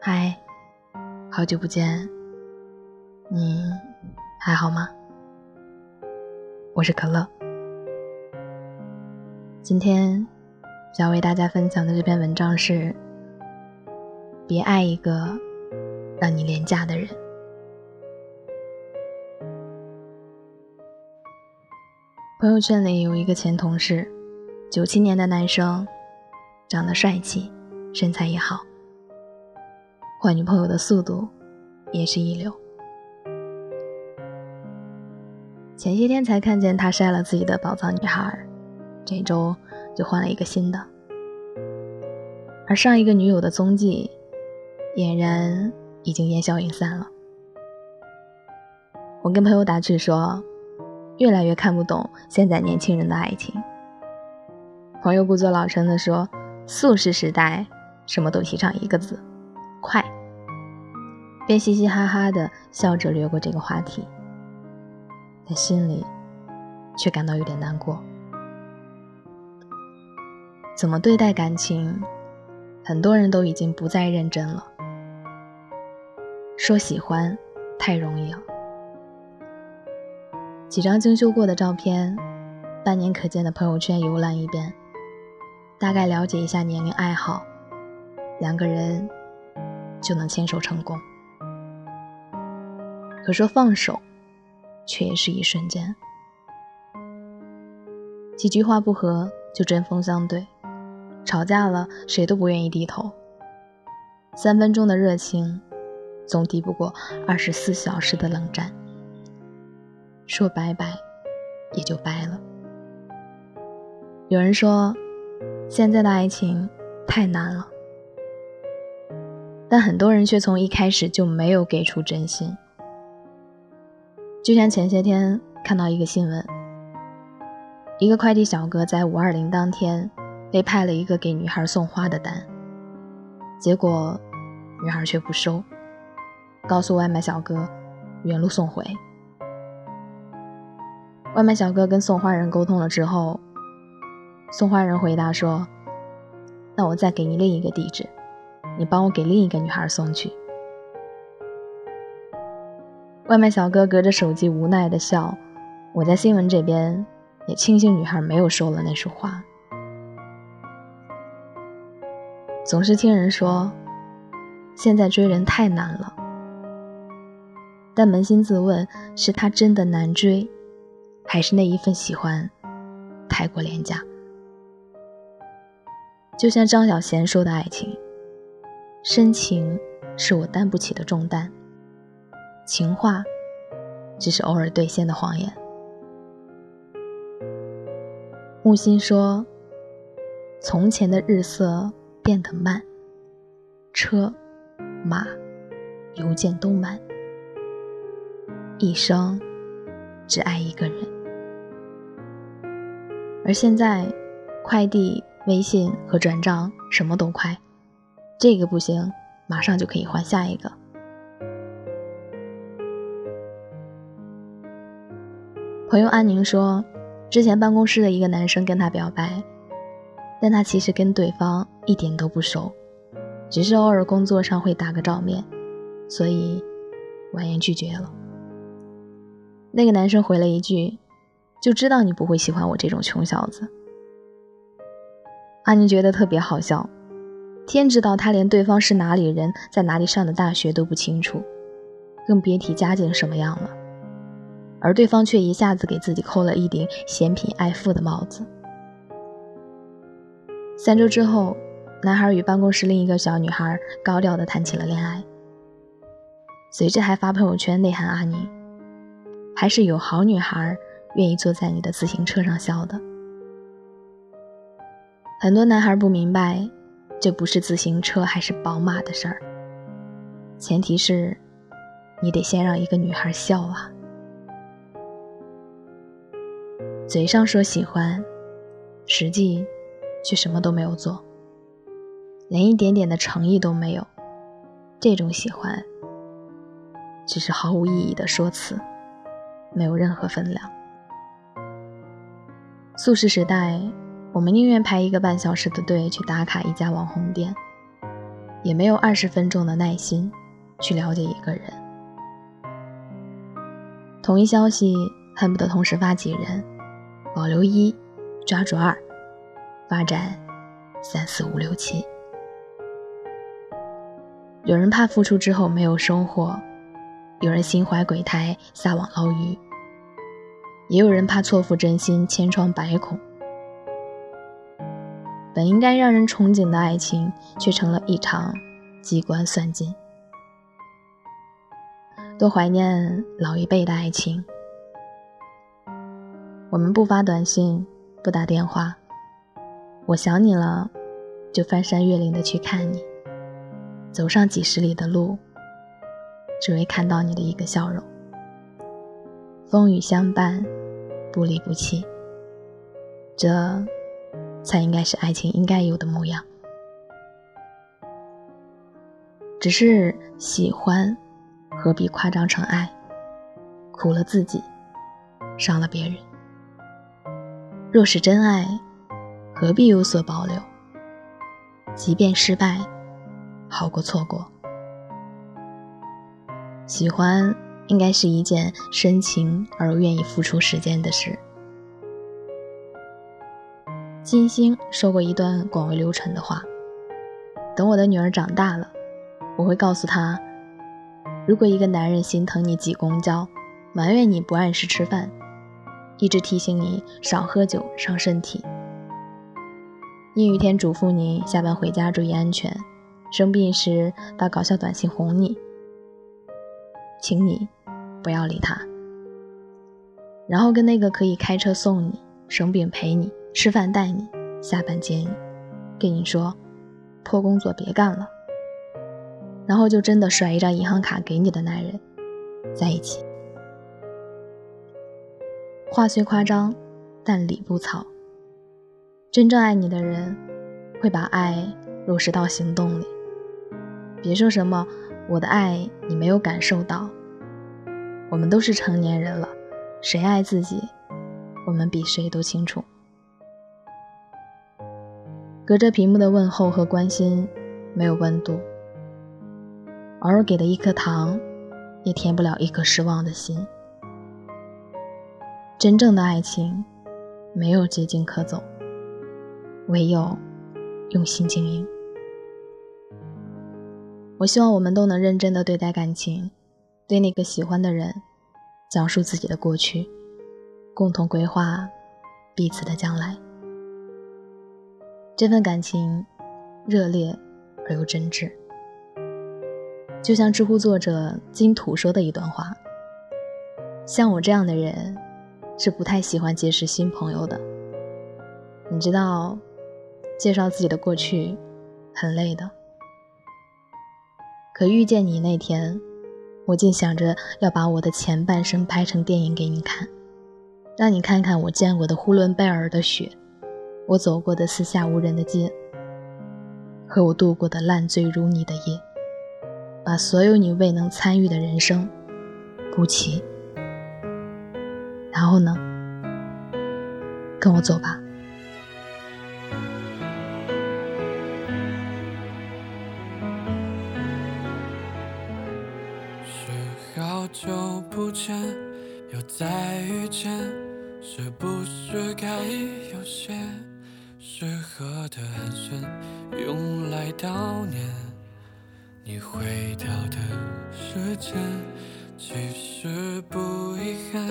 嗨，好久不见，你还好吗？我是可乐。今天想为大家分享的这篇文章是：别爱一个让你廉价的人。朋友圈里有一个前同事，九七年的男生，长得帅气，身材也好。换女朋友的速度也是一流。前些天才看见他晒了自己的宝藏女孩，这周就换了一个新的。而上一个女友的踪迹，俨然已经烟消云散了。我跟朋友打趣说，越来越看不懂现在年轻人的爱情。朋友故作老成的说，素食时代什么都提倡一个字。快，便嘻嘻哈哈的笑着掠过这个话题，但心里却感到有点难过。怎么对待感情，很多人都已经不再认真了。说喜欢太容易了，几张精修过的照片，半年可见的朋友圈游览一遍，大概了解一下年龄爱好，两个人。就能牵手成功。可说放手，却也是一瞬间。几句话不合就针锋相对，吵架了谁都不愿意低头。三分钟的热情，总抵不过二十四小时的冷战。说拜拜，也就掰了。有人说，现在的爱情太难了。但很多人却从一开始就没有给出真心。就像前些天看到一个新闻，一个快递小哥在五二零当天被派了一个给女孩送花的单，结果女孩却不收，告诉外卖小哥原路送回。外卖小哥跟送花人沟通了之后，送花人回答说：“那我再给你另一个地址。”你帮我给另一个女孩送去。外卖小哥隔着手机无奈的笑。我在新闻这边也庆幸女孩没有收了那束花。总是听人说，现在追人太难了。但扪心自问，是他真的难追，还是那一份喜欢太过廉价？就像张小娴说的爱情。深情是我担不起的重担，情话只是偶尔兑现的谎言。木心说：“从前的日色变得慢，车马邮件都慢，一生只爱一个人。而现在，快递、微信和转账什么都快。”这个不行，马上就可以换下一个。朋友安宁说，之前办公室的一个男生跟她表白，但她其实跟对方一点都不熟，只是偶尔工作上会打个照面，所以婉言拒绝了。那个男生回了一句：“就知道你不会喜欢我这种穷小子。”安宁觉得特别好笑。天知道，他连对方是哪里人，在哪里上的大学都不清楚，更别提家境什么样了。而对方却一下子给自己扣了一顶嫌贫爱富的帽子。三周之后，男孩与办公室另一个小女孩高调的谈起了恋爱，随之还发朋友圈内涵阿宁，还是有好女孩愿意坐在你的自行车上笑的。很多男孩不明白。这不是自行车还是宝马的事儿，前提是，你得先让一个女孩笑啊。嘴上说喜欢，实际却什么都没有做，连一点点的诚意都没有。这种喜欢，只是毫无意义的说辞，没有任何分量。素食时代。我们宁愿排一个半小时的队去打卡一家网红店，也没有二十分钟的耐心去了解一个人。同一消息恨不得同时发几人，保留一，抓住二，发展三四五六七。有人怕付出之后没有收获，有人心怀鬼胎撒网捞鱼，也有人怕错付真心千疮百孔。本应该让人憧憬的爱情，却成了一场机关算尽。多怀念老一辈的爱情。我们不发短信，不打电话，我想你了，就翻山越岭的去看你，走上几十里的路，只为看到你的一个笑容。风雨相伴，不离不弃。这。才应该是爱情应该有的模样。只是喜欢，何必夸张成爱？苦了自己，伤了别人。若是真爱，何必有所保留？即便失败，好过错过。喜欢应该是一件深情而愿意付出时间的事。金星说过一段广为流传的话：“等我的女儿长大了，我会告诉她，如果一个男人心疼你挤公交，埋怨你不按时吃饭，一直提醒你少喝酒伤身体，阴雨天嘱咐你下班回家注意安全，生病时发搞笑短信哄你，请你不要理他，然后跟那个可以开车送你、生病陪你。”吃饭带你，下班接你，跟你说破工作别干了，然后就真的甩一张银行卡给你的男人在一起。话虽夸张，但理不糙。真正爱你的人会把爱落实到行动里。别说什么我的爱你没有感受到，我们都是成年人了，谁爱自己，我们比谁都清楚。隔着屏幕的问候和关心，没有温度；偶尔给的一颗糖，也填不了一颗失望的心。真正的爱情，没有捷径可走，唯有用心经营。我希望我们都能认真的对待感情，对那个喜欢的人，讲述自己的过去，共同规划彼此的将来。这份感情，热烈而又真挚，就像知乎作者金土说的一段话：“像我这样的人，是不太喜欢结识新朋友的。你知道，介绍自己的过去很累的。可遇见你那天，我竟想着要把我的前半生拍成电影给你看，让你看看我见过的呼伦贝尔的雪。”我走过的四下无人的街，和我度过的烂醉如泥的夜，把所有你未能参与的人生补齐。然后呢？跟我走吧。是好久不见，又再遇见，是不是该有些？适合的寒暄，用来悼念你毁掉的时间。其实不遗憾，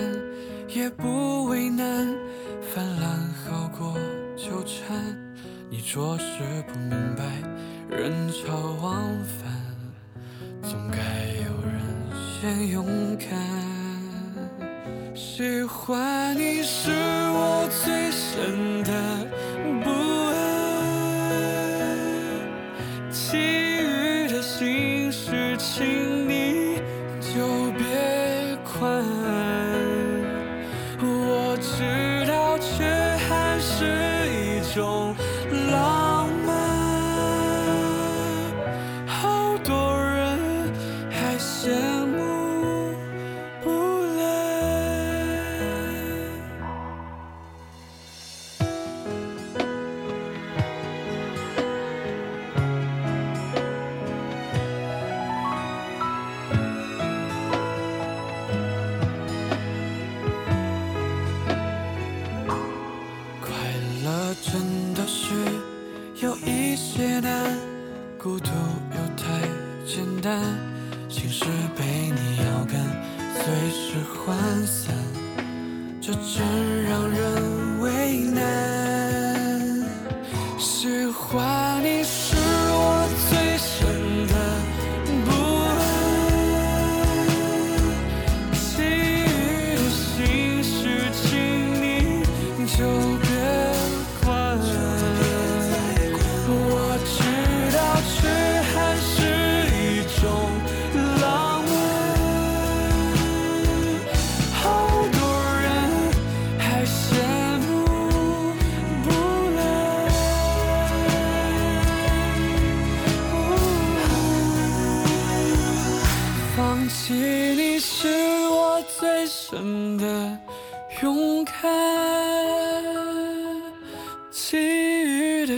也不为难，泛滥好过纠缠。你着实不明白，人潮往返，总该有人先勇敢。喜欢你是我最深的。这真让人为难喜欢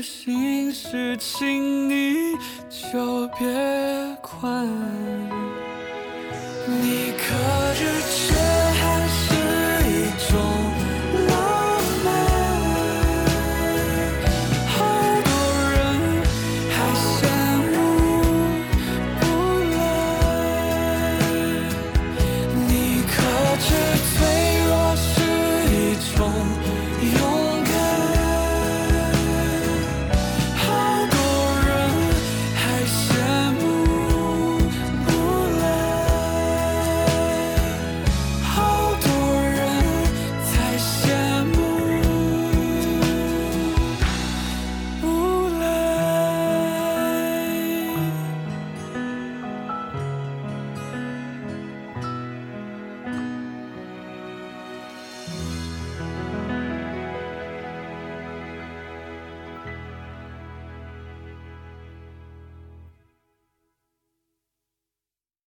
心事请你就别管。